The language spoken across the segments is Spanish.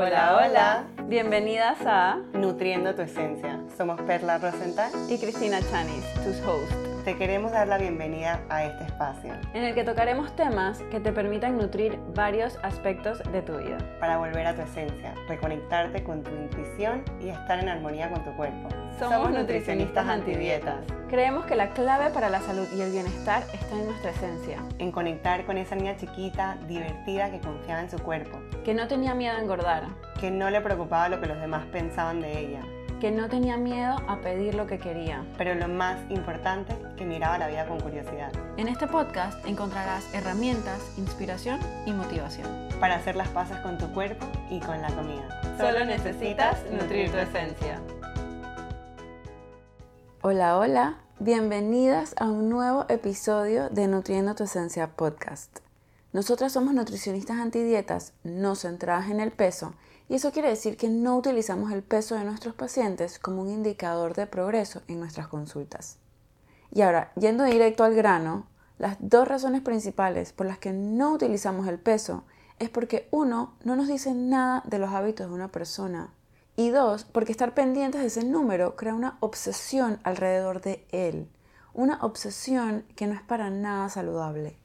Hola, hola. Bienvenidas a Nutriendo tu Esencia. Somos Perla Rosenthal y Cristina Chanis, tus hosts te queremos dar la bienvenida a este espacio. En el que tocaremos temas que te permitan nutrir varios aspectos de tu vida. Para volver a tu esencia, reconectarte con tu intuición y estar en armonía con tu cuerpo. Somos, nutricionistas antidietas. Creemos que la clave para la salud y el bienestar está en nuestra esencia. En conectar con esa niña chiquita, divertida, que confiaba en su cuerpo. Que no tenía miedo a engordar. Que no le preocupaba lo que los demás pensaban de ella que no tenía miedo a pedir lo que quería. Pero lo más importante, que miraba la vida con curiosidad. En este podcast encontrarás herramientas, inspiración y motivación. Para hacer las pasas con tu cuerpo y con la comida. Solo necesitas nutrir tu esencia. Hola, hola. Bienvenidas a un nuevo episodio de Nutriendo tu Esencia podcast. Nosotras somos nutricionistas antidietas no centradas en el peso y eso quiere decir que no utilizamos el peso de nuestros pacientes como un indicador de progreso en nuestras consultas. Y ahora, yendo directo al grano, las dos razones principales por las que no utilizamos el peso es porque uno, no nos dice nada de los hábitos de una persona y dos, porque estar pendientes de ese número crea una obsesión alrededor de él, una obsesión que no es para nada saludable.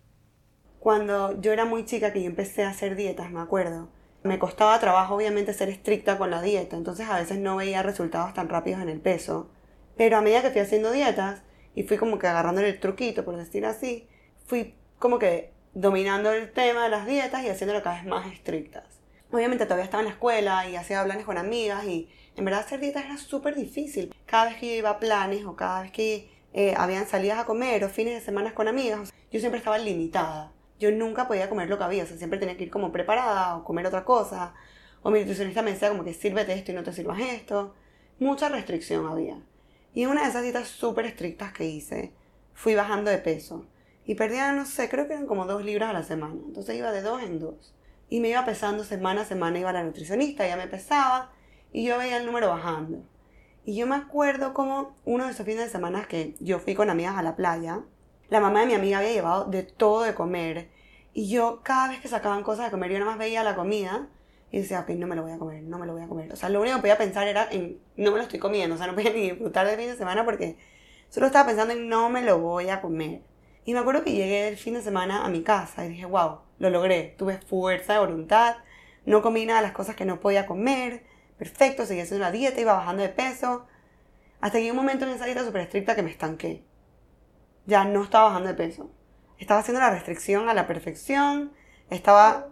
Cuando yo era muy chica que yo empecé a hacer dietas, me acuerdo, me costaba trabajo obviamente ser estricta con la dieta, entonces a veces no veía resultados tan rápidos en el peso. Pero a medida que fui haciendo dietas y fui como que agarrando el truquito, por decir así, fui como que dominando el tema de las dietas y haciéndolo cada vez más estrictas. Obviamente todavía estaba en la escuela y hacía planes con amigas y en verdad hacer dietas era súper difícil. Cada vez que iba a planes o cada vez que eh, habían salidas a comer o fines de semana con amigas, yo siempre estaba limitada yo nunca podía comer lo que había, o sea, siempre tenía que ir como preparada o comer otra cosa. O mi nutricionista me decía como que sírvete esto y no te sirvas esto. Mucha restricción había. Y una de esas dietas súper estrictas que hice, fui bajando de peso. Y perdía, no sé, creo que eran como dos libras a la semana. Entonces iba de dos en dos. Y me iba pesando semana a semana, iba a la nutricionista, ella me pesaba y yo veía el número bajando. Y yo me acuerdo como uno de esos fines de semana que yo fui con amigas a la playa, la mamá de mi amiga había llevado de todo de comer. Y yo cada vez que sacaban cosas de comer, yo nada más veía la comida y decía, ok, no me lo voy a comer, no me lo voy a comer. O sea, lo único que podía pensar era en, no me lo estoy comiendo. O sea, no podía ni disfrutar del fin de semana porque solo estaba pensando en, no me lo voy a comer. Y me acuerdo que llegué el fin de semana a mi casa y dije, wow, lo logré. Tuve fuerza de voluntad, no comí nada de las cosas que no podía comer. Perfecto, seguí haciendo la dieta, iba bajando de peso. Hasta que un momento en esa dieta súper estricta que me estanqué ya no estaba bajando de peso. Estaba haciendo la restricción a la perfección, estaba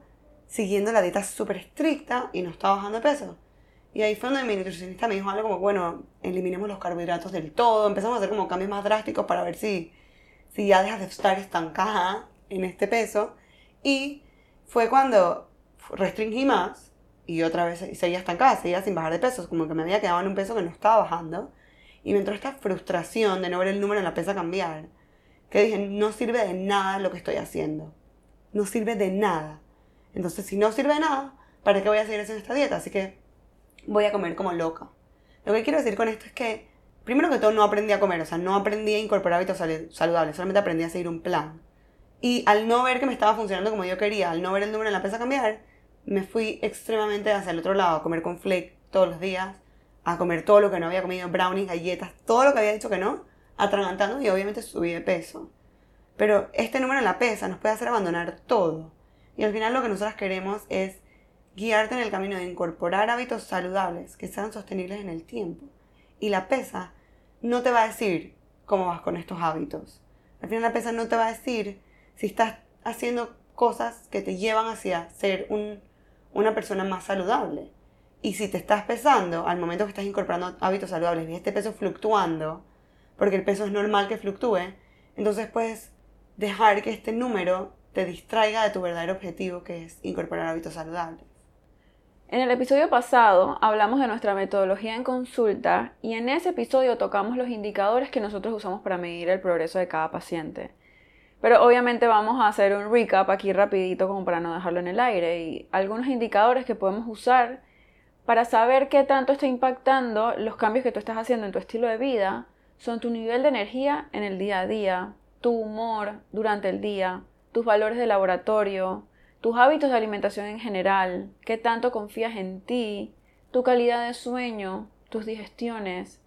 siguiendo la dieta súper estricta y no estaba bajando de peso. Y ahí fue donde mi nutricionista me dijo algo como, bueno, eliminemos los carbohidratos del todo, empezamos a hacer como cambios más drásticos para ver si, si ya dejas de estar estancada en este peso. Y fue cuando restringí más y otra vez seguía estancada, seguía sin bajar de peso, como que me había quedado en un peso que no estaba bajando. Y me entró esta frustración de no ver el número en la pesa cambiar que dije, no sirve de nada lo que estoy haciendo. No sirve de nada. Entonces, si no sirve de nada, ¿para qué voy a seguir haciendo esta dieta? Así que voy a comer como loca. Lo que quiero decir con esto es que, primero que todo, no aprendí a comer, o sea, no aprendí a incorporar hábitos saludables, solamente aprendí a seguir un plan. Y al no ver que me estaba funcionando como yo quería, al no ver el número en la pesa cambiar, me fui extremadamente hacia el otro lado, a comer con flake todos los días, a comer todo lo que no había comido, brownies, galletas, todo lo que había dicho que no, atragantando y obviamente subí de peso. Pero este número en la pesa nos puede hacer abandonar todo. Y al final lo que nosotros queremos es guiarte en el camino de incorporar hábitos saludables que sean sostenibles en el tiempo. Y la pesa no te va a decir cómo vas con estos hábitos. Al final la pesa no te va a decir si estás haciendo cosas que te llevan hacia ser una persona más saludable. Y si te estás pesando al momento que estás incorporando hábitos saludables y este peso fluctuando, porque el peso es normal que fluctúe, entonces puedes dejar que este número te distraiga de tu verdadero objetivo, que es incorporar hábitos saludables. En el episodio pasado hablamos de nuestra metodología en consulta y en ese episodio tocamos los indicadores que nosotros usamos para medir el progreso de cada paciente. Pero obviamente vamos a hacer un recap aquí rapidito como para no dejarlo en el aire y algunos indicadores que podemos usar para saber qué tanto está impactando los cambios que tú estás haciendo en tu estilo de vida son tu nivel de energía en el día a día, tu humor durante el día, tus valores de laboratorio, tus hábitos de alimentación en general, qué tanto confías en ti, tu calidad de sueño, tus digestiones,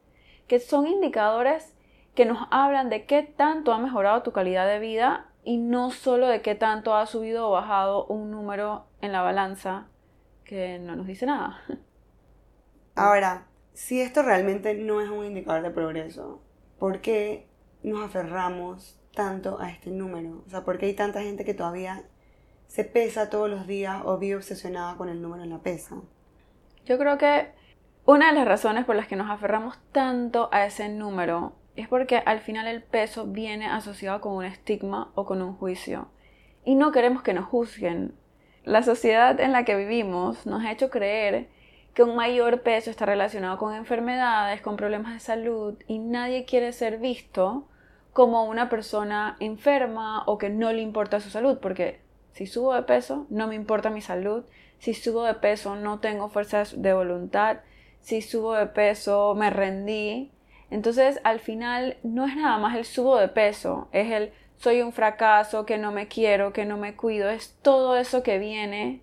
que son indicadores que nos hablan de qué tanto ha mejorado tu calidad de vida y no solo de qué tanto ha subido o bajado un número en la balanza que no nos dice nada. Ahora, si esto realmente no es un indicador de progreso, ¿por qué nos aferramos tanto a este número? O sea, ¿por qué hay tanta gente que todavía se pesa todos los días o vive obsesionada con el número en la pesa? Yo creo que una de las razones por las que nos aferramos tanto a ese número es porque al final el peso viene asociado con un estigma o con un juicio. Y no queremos que nos juzguen. La sociedad en la que vivimos nos ha hecho creer que un mayor peso está relacionado con enfermedades, con problemas de salud y nadie quiere ser visto como una persona enferma o que no le importa su salud, porque si subo de peso no me importa mi salud, si subo de peso no tengo fuerzas de voluntad, si subo de peso me rendí, entonces, al final, no es nada más el subo de peso, es el soy un fracaso, que no me quiero, que no me cuido, es todo eso que viene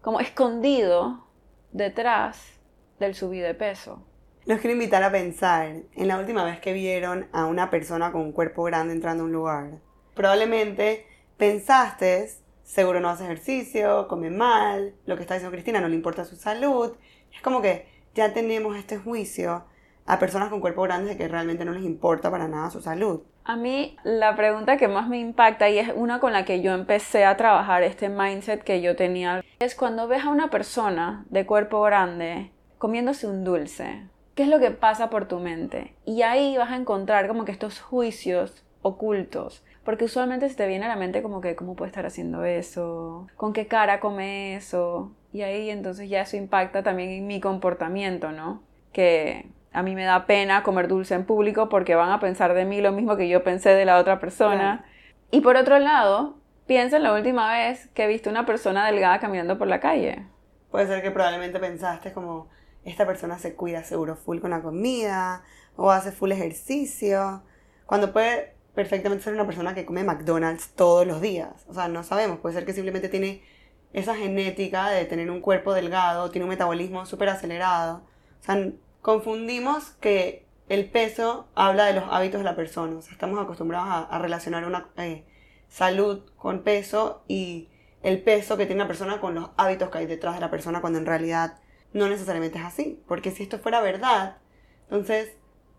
como escondido detrás del subir de peso. Los quiero invitar a pensar en la última vez que vieron a una persona con un cuerpo grande entrando a un lugar. Probablemente pensaste, seguro no hace ejercicio, come mal, lo que está diciendo Cristina no le importa su salud. Es como que ya tenemos este juicio a personas con cuerpo grandes de que realmente no les importa para nada su salud. A mí la pregunta que más me impacta y es una con la que yo empecé a trabajar este mindset que yo tenía es cuando ves a una persona de cuerpo grande comiéndose un dulce. ¿Qué es lo que pasa por tu mente? Y ahí vas a encontrar como que estos juicios ocultos. Porque usualmente se te viene a la mente como que, ¿cómo puede estar haciendo eso? ¿Con qué cara come eso? Y ahí entonces ya eso impacta también en mi comportamiento, ¿no? Que a mí me da pena comer dulce en público porque van a pensar de mí lo mismo que yo pensé de la otra persona. Y por otro lado, piensa en la última vez que viste una persona delgada caminando por la calle. Puede ser que probablemente pensaste como, esta persona se cuida seguro full con la comida o hace full ejercicio, cuando puede perfectamente ser una persona que come McDonald's todos los días. O sea, no sabemos, puede ser que simplemente tiene esa genética de tener un cuerpo delgado, tiene un metabolismo súper acelerado. O sea, confundimos que el peso habla de los hábitos de la persona. O sea, estamos acostumbrados a, relacionar una eh, salud con peso y el peso que tiene una persona con los hábitos que hay detrás de la persona cuando en realidad no necesariamente es así. Porque si esto fuera verdad, entonces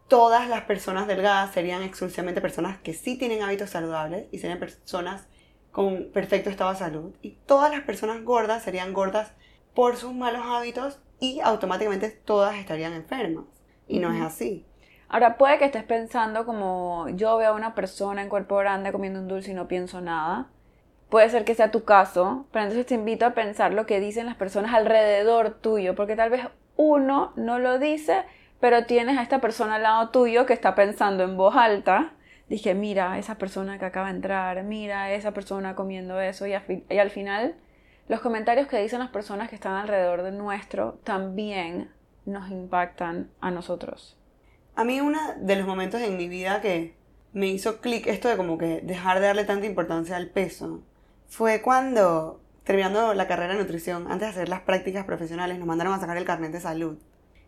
todas las personas delgadas serían exclusivamente personas que sí tienen hábitos saludables y serían personas con perfecto estado de salud. Y todas las personas gordas serían gordas por sus malos hábitos y automáticamente todas estarían enfermas. Y no es así. Ahora, puede que estés pensando como yo veo a una persona en cuerpo grande comiendo un dulce y no pienso nada. Puede ser que sea tu caso, pero entonces te invito a pensar lo que dicen las personas alrededor tuyo, porque tal vez uno no lo dice, pero tienes a esta persona al lado tuyo que está pensando en voz alta. Dije, mira, esa persona que acaba de entrar, mira, esa persona comiendo eso, y, y al final los comentarios que dicen las personas que están alrededor de nuestro también nos impactan a nosotros. A mí uno de los momentos en mi vida que me hizo clic esto de como que dejar de darle tanta importancia al peso fue cuando terminando la carrera de nutrición, antes de hacer las prácticas profesionales, nos mandaron a sacar el carnet de salud.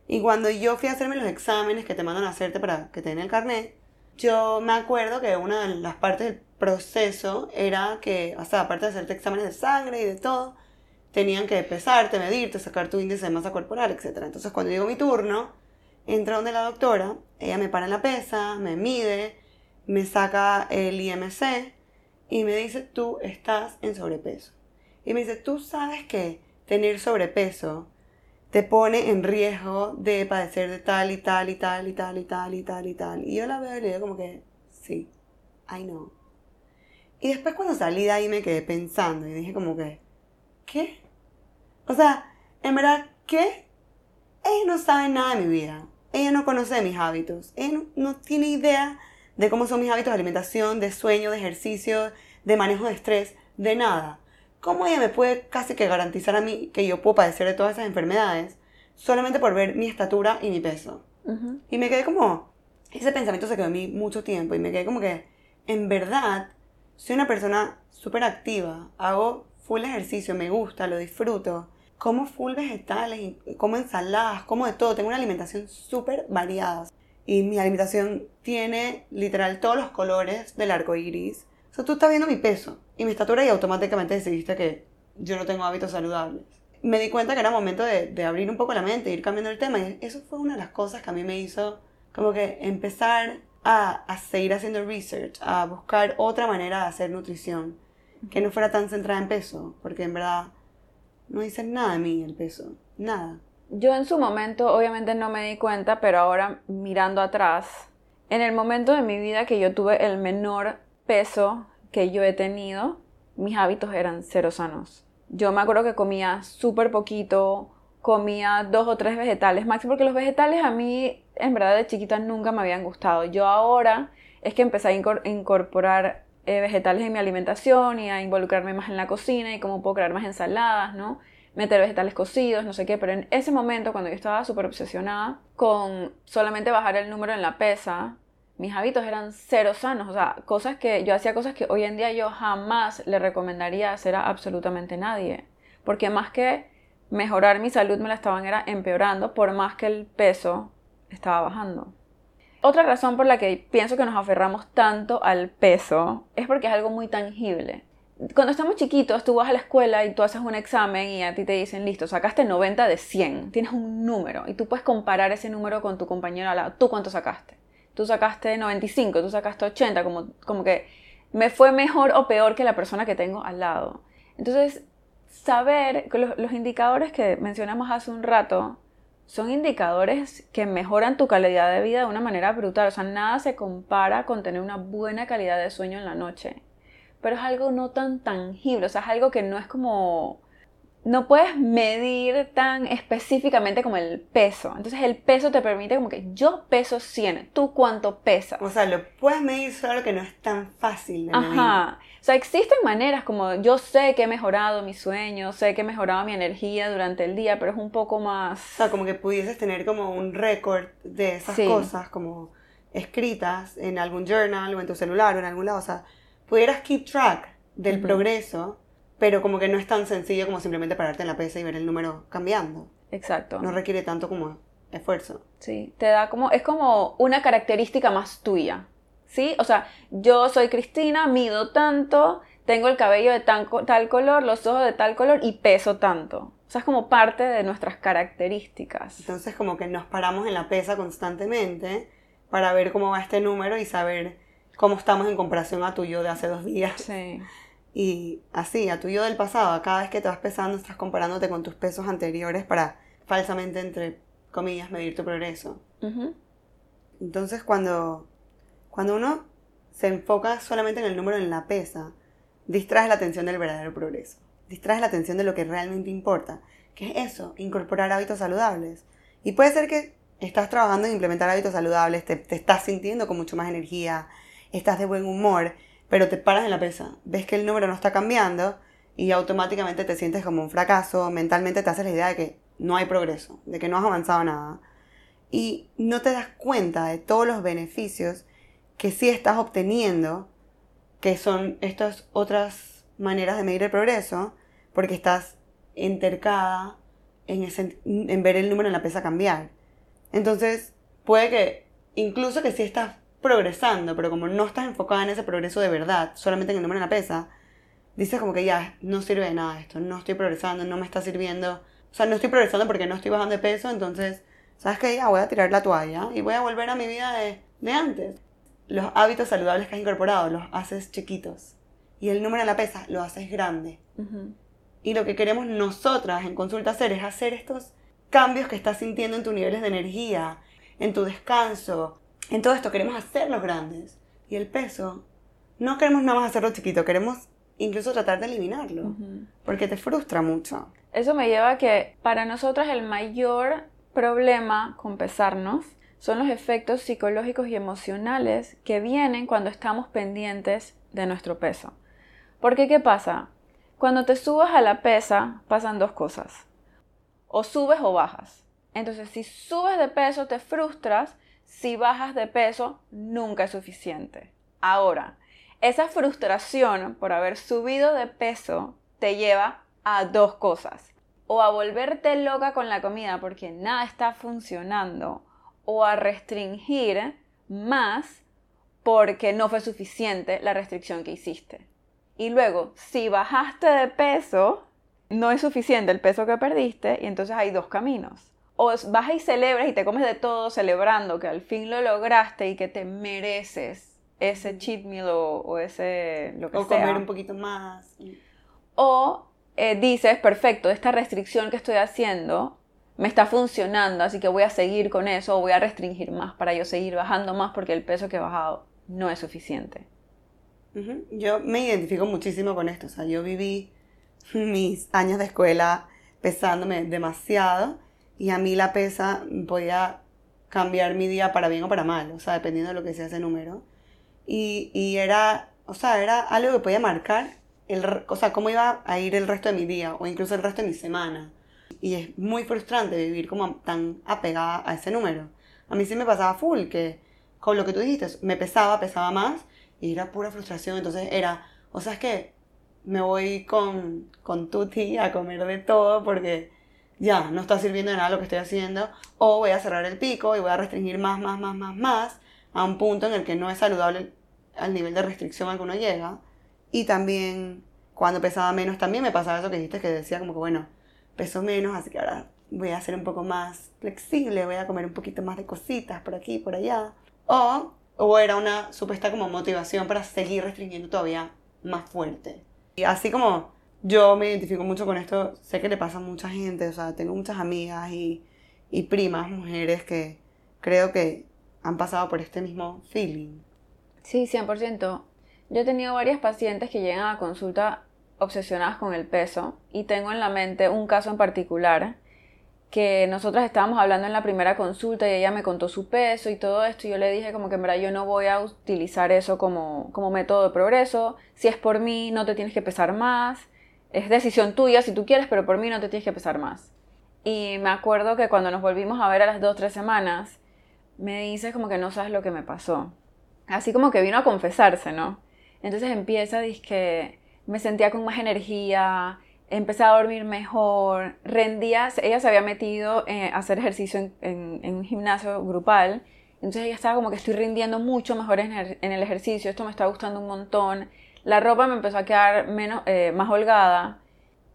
Y cuando yo fui a hacerme los exámenes que te mandan a hacerte para que te den el carnet, yo me acuerdo que una de las partes del proceso era que, o sea, aparte de hacerte exámenes de sangre y de todo, tenían que pesarte, medirte, sacar tu índice de masa corporal, etc. Entonces, cuando llegó mi turno, entra donde la doctora, ella me para en la pesa, me mide, me saca el IMC y me dice, tú estás en sobrepeso. Y me dice, tú sabes que tener sobrepeso te pone en riesgo de padecer de tal y tal y tal y tal y tal y tal y tal. Y yo la veo y le digo como que, sí, I know. Y después cuando salí de ahí me quedé pensando y dije como que, ¿qué? O sea, en verdad, ¿qué? Ella no sabe nada de mi vida. Ella no conoce mis hábitos. Ella no, tiene idea de cómo son mis hábitos de alimentación, de sueño, de ejercicio, de manejo de estrés, de nada. ¿Cómo ella me puede casi que garantizar a mí que yo puedo padecer de todas esas enfermedades solamente por ver mi estatura y mi peso? Y me quedé como, ese pensamiento se quedó en mí mucho tiempo y me quedé como que, en verdad, soy una persona súper activa, hago full ejercicio, me gusta, lo disfruto. Como full vegetales, como ensaladas, como de todo. Tengo una alimentación súper variada. Y mi alimentación tiene literal todos los colores del arco iris. O sea, tú estás viendo mi peso y mi estatura y automáticamente decidiste que yo no tengo hábitos saludables. Me di cuenta que era momento de, abrir un poco la mente, ir cambiando el tema. Y eso fue una de las cosas que a mí me hizo como que empezar a, a seguir haciendo research, a buscar otra manera de hacer nutrición que no fuera tan centrada en peso, porque en verdad no dice nada de mí el peso, nada. Yo en su momento obviamente no me di cuenta, pero ahora mirando atrás, en el momento de mi vida que yo tuve el menor peso que yo he tenido, mis hábitos eran cero sanos. Yo me acuerdo que comía súper poquito, comía dos o tres vegetales máximo, porque los vegetales a mí en verdad de chiquita nunca me habían gustado. Yo ahora es que empecé a incorporar eh, vegetales en mi alimentación y a involucrarme más en la cocina y cómo puedo crear más ensaladas, ¿no? Meter vegetales cocidos, no sé qué, pero en ese momento cuando yo estaba súper obsesionada con solamente bajar el número en la pesa, mis hábitos eran cero sanos, o sea, cosas que yo hacía cosas que hoy en día yo jamás le recomendaría hacer a absolutamente nadie, porque más que mejorar mi salud me la estaban era empeorando por más que el peso estaba bajando. Otra razón por la que pienso que nos aferramos tanto al peso es porque es algo muy tangible. Cuando estamos chiquitos, tú vas a la escuela y tú haces un examen y a ti te dicen, listo, sacaste 90 de 100, tienes un número y tú puedes comparar ese número con tu compañero al lado. ¿Tú cuánto sacaste? Tú sacaste 95, tú sacaste 80, como, como que me fue mejor o peor que la persona que tengo al lado. Entonces, saber los, los indicadores que mencionamos hace un rato son indicadores que mejoran tu calidad de vida de una manera brutal. O sea, nada se compara con tener una buena calidad de sueño en la noche. Pero es algo no tan tangible, o sea, es algo que no es como no puedes medir tan específicamente como el peso. Entonces el peso te permite como que yo peso 100, ¿tú cuánto pesas? O sea, lo puedes medir solo que no es tan fácil de medir. Ajá. O sea, existen maneras como yo sé que he mejorado mi sueño, sé que he mejorado mi energía durante el día, pero es un poco más... O sea, como que pudieses tener como un récord de esas cosas como escritas en algún journal o en tu celular o en algún lado. O sea, pudieras keep track del progreso pero como que no es tan sencillo como simplemente pararte en la pesa y ver el número cambiando. Exacto. No requiere tanto como esfuerzo. Sí, te da como, es como una característica más tuya. ¿Sí? O sea, yo soy Cristina, mido tanto, tengo el cabello de tal color, los ojos de tal color y peso tanto. O sea, es como parte de nuestras características. Entonces, como que nos paramos en la pesa constantemente para ver cómo va este número y saber cómo estamos en comparación a tu yo de hace dos días. Sí. Y así, a tu yo del pasado, cada vez que te vas pesando, estás comparándote con tus pesos anteriores para falsamente, entre comillas, medir tu progreso. Entonces, cuando, cuando uno se enfoca solamente en el número en la pesa, distraes la atención del verdadero progreso. Distraes la atención de lo que realmente importa, que es eso, incorporar hábitos saludables. Y puede ser que estás trabajando en implementar hábitos saludables, te, te estás sintiendo con mucho más energía, estás de buen humor, pero te paras en la pesa, ves que el número no está cambiando y automáticamente te sientes como un fracaso, mentalmente te haces la idea de que no hay progreso, de que no has avanzado nada. Y no te das cuenta de todos los beneficios que sí estás obteniendo, que son estas otras maneras de medir el progreso, porque estás entercada en, en ver el número en la pesa cambiar. Entonces, puede que, incluso que sí estás progresando, pero como no estás enfocada en ese progreso de verdad, solamente en el número de la pesa, dices como que ya no sirve de nada esto, no estoy progresando, no me está sirviendo, o sea, no estoy progresando porque no estoy bajando de peso, entonces, ¿sabes qué? Ya voy a tirar la toalla y voy a volver a mi vida de, de antes. Los hábitos saludables que has incorporado los haces chiquitos y el número de la pesa lo haces grande. Y lo que queremos nosotras en consulta hacer es hacer estos cambios que estás sintiendo en tus niveles de energía, en tu descanso, en todo esto queremos hacerlos grandes. Y el peso, no queremos nada más hacerlo chiquito, queremos incluso tratar de eliminarlo. Porque te frustra mucho. Eso me lleva a que para nosotras el mayor problema con pesarnos son los efectos psicológicos y emocionales que vienen cuando estamos pendientes de nuestro peso. Porque ¿qué pasa? Cuando te subas a la pesa pasan dos cosas. O subes o bajas. Entonces si subes de peso te frustras si bajas de peso, nunca es suficiente. Ahora, esa frustración por haber subido de peso te lleva a dos cosas. O a volverte loca con la comida porque nada está funcionando. O a restringir más porque no fue suficiente la restricción que hiciste. Y luego, si bajaste de peso, no es suficiente el peso que perdiste y entonces hay dos caminos. O vas y celebras y te comes de todo celebrando que al fin lo lograste y que te mereces ese cheat meal o, ese lo que o comer un poquito más. O eh, dices, perfecto, esta restricción que estoy haciendo me está funcionando, así que voy a seguir con eso o voy a restringir más para yo seguir bajando más porque el peso que he bajado no es suficiente. Yo me identifico muchísimo con esto, o sea, yo viví mis años de escuela pesándome demasiado y a mí la pesa podía cambiar mi día para bien o para mal, o sea, dependiendo de lo que sea ese número. Y, y era, o sea, era algo que podía marcar, el, o sea, cómo iba a ir el resto de mi día o incluso el resto de mi semana. Y es muy frustrante vivir como tan apegada a ese número. A mí sí me pasaba full, que con lo que tú dijiste, me pesaba, pesaba más y era pura frustración. Entonces era, o sea, es que me voy con, con Tuti a comer de todo porque ya no está sirviendo de nada lo que estoy haciendo, o voy a cerrar el pico y voy a restringir más, más, más, más, más, a un punto en el que no es saludable al nivel de restricción al que uno llega. Y también, cuando pesaba menos, también me pasaba eso que dijiste, que decía como que, bueno, peso menos, así que ahora voy a ser un poco más flexible, voy a comer un poquito más de cositas por aquí, por allá. O, o era una supuesta como motivación para seguir restringiendo todavía más fuerte. Y así como yo me identifico mucho con esto, sé que le pasa a mucha gente, o sea, tengo muchas amigas y, y primas, mujeres que creo que han pasado por este mismo feeling. Sí, 100%. Yo he tenido varias pacientes que llegan a consulta obsesionadas con el peso y tengo en la mente un caso en particular que nosotras estábamos hablando en la primera consulta y ella me contó su peso y todo esto y yo le dije como que en yo no voy a utilizar eso como, como método de progreso, si es por mí no te tienes que pesar más, es decisión tuya si tú quieres, pero por mí no te tienes que pesar más. Y me acuerdo que cuando nos volvimos a ver a las dos, tres semanas, me dice como que no sabes lo que me pasó. Así como que vino a confesarse, ¿no? Entonces empieza, que me sentía con más energía, empecé a dormir mejor, rendía, ella se había metido eh, a hacer ejercicio en, un gimnasio grupal, entonces ella estaba como que estoy rindiendo mucho mejor en el, ejercicio, esto me está gustando un montón, la ropa me empezó a quedar menos, eh, más holgada,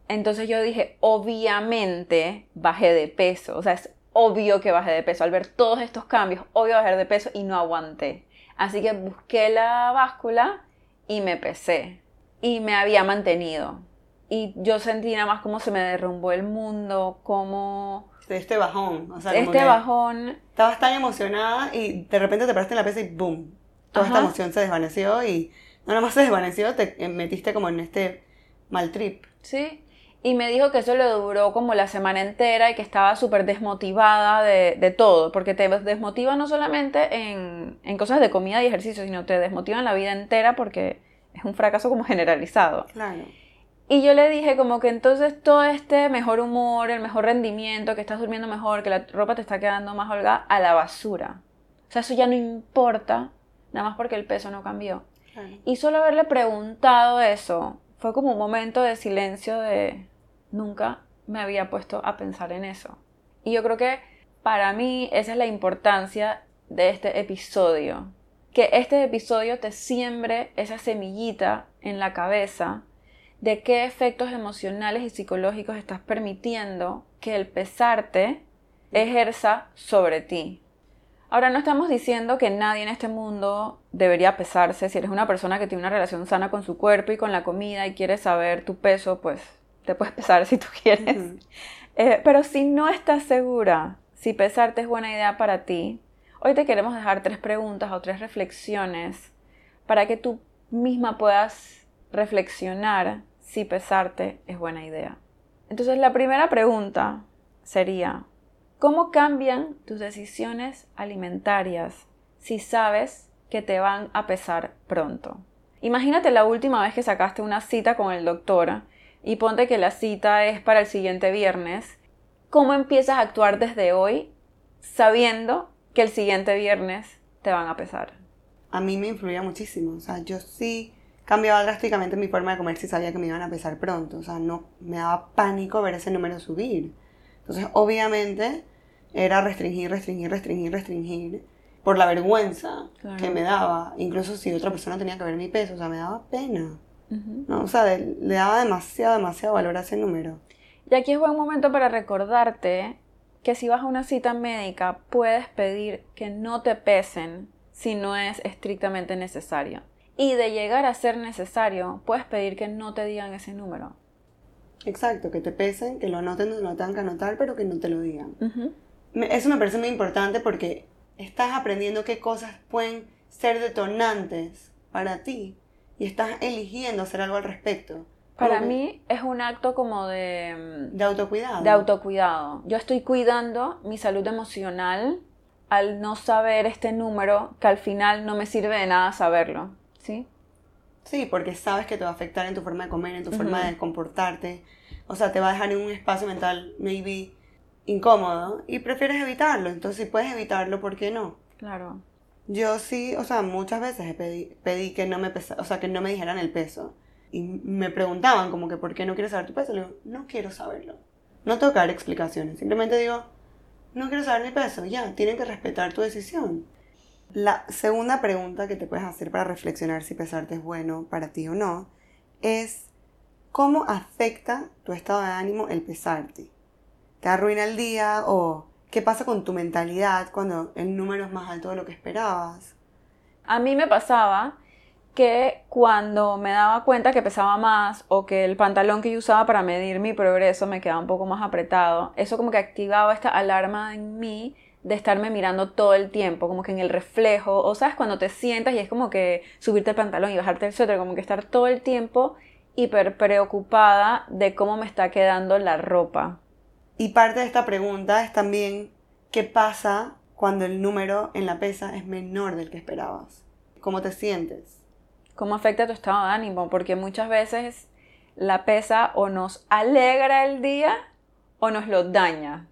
entonces yo dije, obviamente bajé de peso, o sea, es obvio que bajé de peso, al ver todos estos cambios, obvio bajar de peso y no aguanté. Así que busqué la báscula y me pesé. Y me había mantenido. Y yo sentí nada más cómo se me derrumbó el mundo, cómo... Este bajón, o sea, este bajón... Estabas tan emocionada y de repente te paraste en la pesa y ¡boom! Toda esta emoción se desvaneció y no nada más se desvaneció, te metiste como en este mal trip. Sí, y me dijo que eso le duró como la semana entera y que estaba súper desmotivada de, de, todo, porque te desmotiva no solamente en, en cosas de comida y ejercicio, sino te desmotiva en la vida entera porque es un fracaso como generalizado. Claro. Y yo le dije como que entonces todo este mejor humor, el mejor rendimiento, que estás durmiendo mejor, que la ropa te está quedando más holgada, a la basura. O sea, eso ya no importa, nada más porque el peso no cambió. Y solo haberle preguntado eso fue como un momento de silencio de nunca me había puesto a pensar en eso. Y yo creo que para mí esa es la importancia de este episodio. Que este episodio te siembre esa semillita en la cabeza de qué efectos emocionales y psicológicos estás permitiendo que el pesarte ejerza sobre ti. Ahora no estamos diciendo que nadie en este mundo debería pesarse. Si eres una persona que tiene una relación sana con su cuerpo y con la comida y quieres saber tu peso, pues te puedes pesar si tú quieres. Eh, pero si no estás segura si pesarte es buena idea para ti, hoy te queremos dejar tres preguntas o tres reflexiones para que tú misma puedas reflexionar si pesarte es buena idea. Entonces la primera pregunta sería, ¿cómo cambian tus decisiones alimentarias si sabes que te van a pesar pronto? Imagínate la última vez que sacaste una cita con el doctor y ponte que la cita es para el siguiente viernes. ¿Cómo empiezas a actuar desde hoy sabiendo que el siguiente viernes te van a pesar? A mí me influía muchísimo. O sea, yo sí cambiaba drásticamente mi forma de comer si sabía que me iban a pesar pronto. O sea, no me daba pánico ver ese número subir. Entonces, obviamente, era restringir, restringir, restringir, restringir por la vergüenza que me daba. Incluso si otra persona tenía que ver mi peso, o sea, me daba pena. ¿no? O sea, le daba demasiado, demasiado valor a ese número. Y aquí es buen momento para recordarte que si vas a una cita médica puedes pedir que no te pesen si no es estrictamente necesario. Y de llegar a ser necesario, puedes pedir que no te digan ese número. Exacto, que te pesen, que lo anoten donde lo tengan que anotar, pero que no te lo digan. Eso me parece muy importante porque estás aprendiendo qué cosas pueden ser detonantes para ti y estás eligiendo hacer algo al respecto. Para mí es un acto como de... De autocuidado. De autocuidado. Yo estoy cuidando mi salud emocional al no saber este número que al final no me sirve de nada saberlo. ¿Sí? Sí, porque sabes que te va a afectar en tu forma de comer, en tu forma de comportarte. O sea, te va a dejar en un espacio mental, maybe, incómodo y prefieres evitarlo. Entonces, si puedes evitarlo, ¿por qué no? Claro. Yo sí, o sea, muchas veces pedí, pedí que no me pesa, o sea, que no me dijeran el peso. Y me preguntaban como que, ¿por qué no quieres saber tu peso? Le digo, no quiero saberlo. No tengo que dar explicaciones. Simplemente digo, no quiero saber mi peso. Ya, tienen que respetar tu decisión. La segunda pregunta que te puedes hacer para reflexionar si pesarte es bueno para ti o no es, ¿cómo afecta tu estado de ánimo el pesarte? ¿Te arruina el día o qué pasa con tu mentalidad cuando el número es más alto de lo que esperabas? A mí me pasaba que cuando me daba cuenta que pesaba más o que el pantalón que yo usaba para medir mi progreso me quedaba un poco más apretado, eso como que activaba esta alarma en mí de estarme mirando todo el tiempo, como que en el reflejo, o sabes, cuando te sientas y es como que subirte el pantalón y bajarte el suéter, como que estar todo el tiempo hiper preocupada de cómo me está quedando la ropa. Y parte de esta pregunta es también qué pasa cuando el número en la pesa es menor del que esperabas. ¿Cómo te sientes? cómo afecta tu estado de ánimo, porque muchas veces la pesa o nos alegra el día o nos lo daña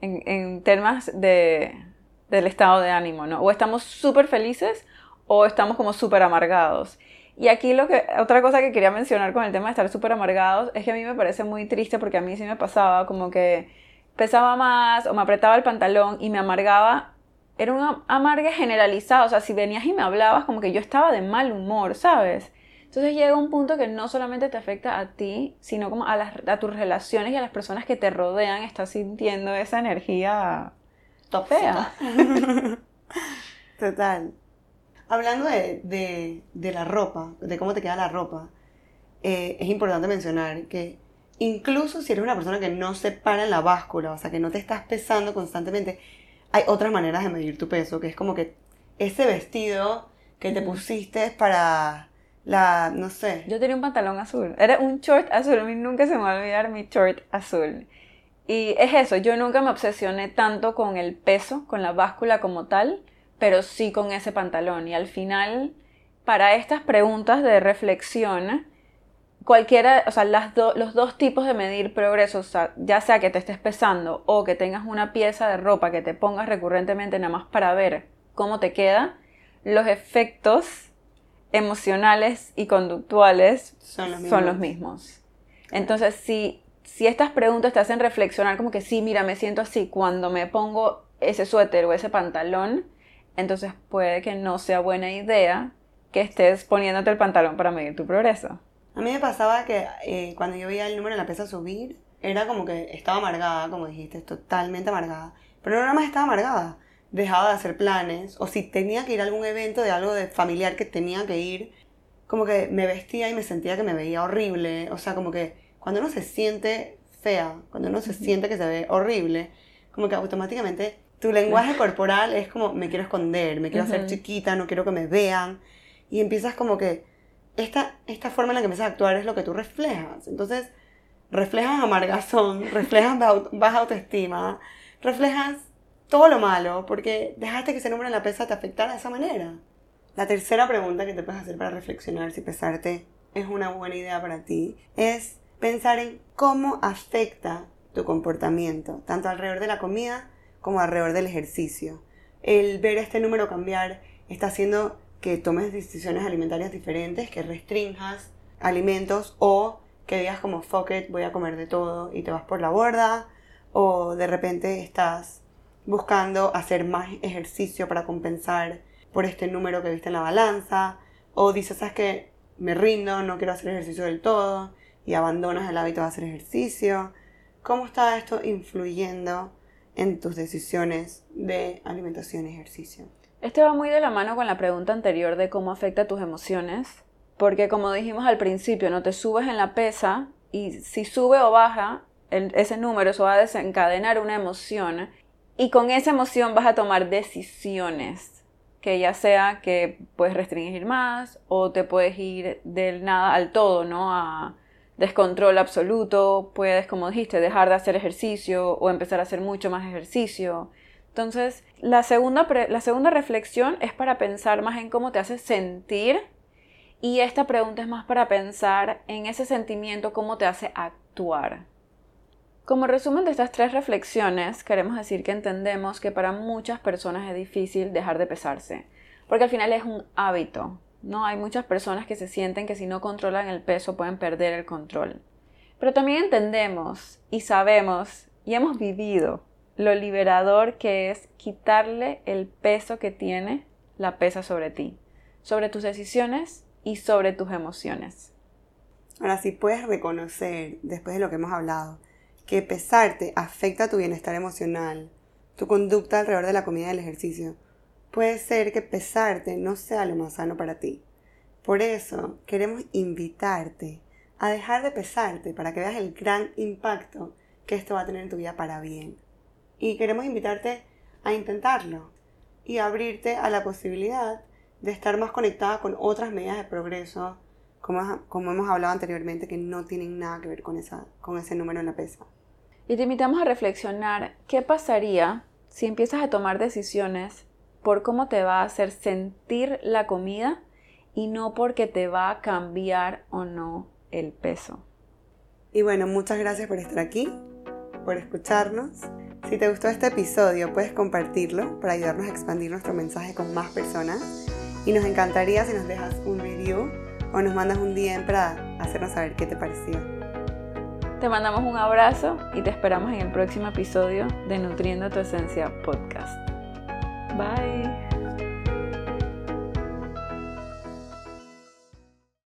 en, en temas de, del estado de ánimo, ¿no? O estamos súper felices o estamos como súper amargados. Y aquí lo que, otra cosa que quería mencionar con el tema de estar súper amargados es que a mí me parece muy triste porque a mí sí me pasaba como que pesaba más o me apretaba el pantalón y me amargaba era un amargue generalizado, o sea, si venías y me hablabas como que yo estaba de mal humor, ¿sabes? Entonces llega un punto que no solamente te afecta a ti, sino como a, las, a tus relaciones y a las personas que te rodean, estás sintiendo esa energía fea. Total. Hablando de, de, la ropa, de cómo te queda la ropa, eh, es importante mencionar que incluso si eres una persona que no se para en la báscula, o sea, que no te estás pesando constantemente, hay otras maneras de medir tu peso, que es como que ese vestido que te pusiste para la, no sé. Yo tenía un pantalón azul, era un short azul, a mí nunca se me va a olvidar mi short azul. Y es eso, yo nunca me obsesioné tanto con el peso, con la báscula como tal, pero sí con ese pantalón. Y al final, para estas preguntas de reflexión, cualquiera, o sea, las los dos tipos de medir progreso, ya sea que te estés pesando o que tengas una pieza de ropa que te pongas recurrentemente nada más para ver cómo te queda, los efectos emocionales y conductuales son los mismos. Entonces, si, si estas preguntas te hacen reflexionar como que sí, mira, me siento así cuando me pongo ese suéter o ese pantalón, entonces puede que no sea buena idea que estés poniéndote el pantalón para medir tu progreso. A mí me pasaba que eh, cuando yo veía el número en la pesa subir, era como que estaba amargada, como dijiste, totalmente amargada. Pero no nada más estaba amargada, dejaba de hacer planes, o si tenía que ir a algún evento de algo de familiar que tenía que ir, como que me vestía y me sentía que me veía horrible. O sea, como que cuando uno se siente fea, cuando uno se siente que se ve horrible, como que automáticamente tu lenguaje corporal es como me quiero esconder, me quiero hacer chiquita, no quiero que me vean. Y empiezas como que esta, esta forma en la que empiezas a actuar es lo que tú reflejas. Entonces, reflejas amargazón, reflejas baja autoestima, reflejas todo lo malo, porque dejaste que ese número en la pesa te afectara de esa manera. La tercera pregunta que te puedes hacer para reflexionar si pesarte es una buena idea para ti es pensar en cómo afecta tu comportamiento, tanto alrededor de la comida como alrededor del ejercicio. El ver este número cambiar está haciendo que tomes decisiones alimentarias diferentes, que restrinjas alimentos o que digas como fuck it, voy a comer de todo y te vas por la borda o de repente estás buscando hacer más ejercicio para compensar por este número que viste en la balanza o dices, sabes que me rindo, no quiero hacer ejercicio del todo y abandonas el hábito de hacer ejercicio. ¿Cómo está esto influyendo en tus decisiones de alimentación y ejercicio? Este va muy de la mano con la pregunta anterior de cómo afecta tus emociones, porque como dijimos al principio, no te subes en la pesa y si sube o baja ese número, eso va a desencadenar una emoción y con esa emoción vas a tomar decisiones que ya sea que puedes restringir más o te puedes ir del nada al todo, ¿no? A descontrol absoluto, puedes, como dijiste, dejar de hacer ejercicio o empezar a hacer mucho más ejercicio. Entonces, la segunda, la segunda reflexión es para pensar más en cómo te hace sentir y esta pregunta es más para pensar en ese sentimiento, cómo te hace actuar. Como resumen de estas tres reflexiones, queremos decir que entendemos que para muchas personas es difícil dejar de pesarse, porque al final es un hábito, ¿no? Hay muchas personas que se sienten que si no controlan el peso pueden perder el control. Pero también entendemos y sabemos y hemos vivido lo liberador que es quitarle el peso que tiene la pesa sobre ti, sobre tus decisiones y sobre tus emociones. Ahora sí puedes reconocer, después de lo que hemos hablado, que pesarte afecta tu bienestar emocional, tu conducta alrededor de la comida y el ejercicio, puede ser que pesarte no sea lo más sano para ti. Por eso queremos invitarte a dejar de pesarte para que veas el gran impacto que esto va a tener en tu vida para bien. Y queremos invitarte a intentarlo y abrirte a la posibilidad de estar más conectada con otras medidas de progreso, como, como hemos hablado anteriormente, que no tienen nada que ver con, esa, con ese número en la pesa. Y te invitamos a reflexionar qué pasaría si empiezas a tomar decisiones por cómo te va a hacer sentir la comida y no porque te va a cambiar o no el peso. Y bueno, muchas gracias por estar aquí, por escucharnos. Si te gustó este episodio, puedes compartirlo para ayudarnos a expandir nuestro mensaje con más personas. Y nos encantaría si nos dejas un review o nos mandas un DM para hacernos saber qué te pareció. Te mandamos un abrazo y te esperamos en el próximo episodio de Nutriendo tu Esencia Podcast. Bye.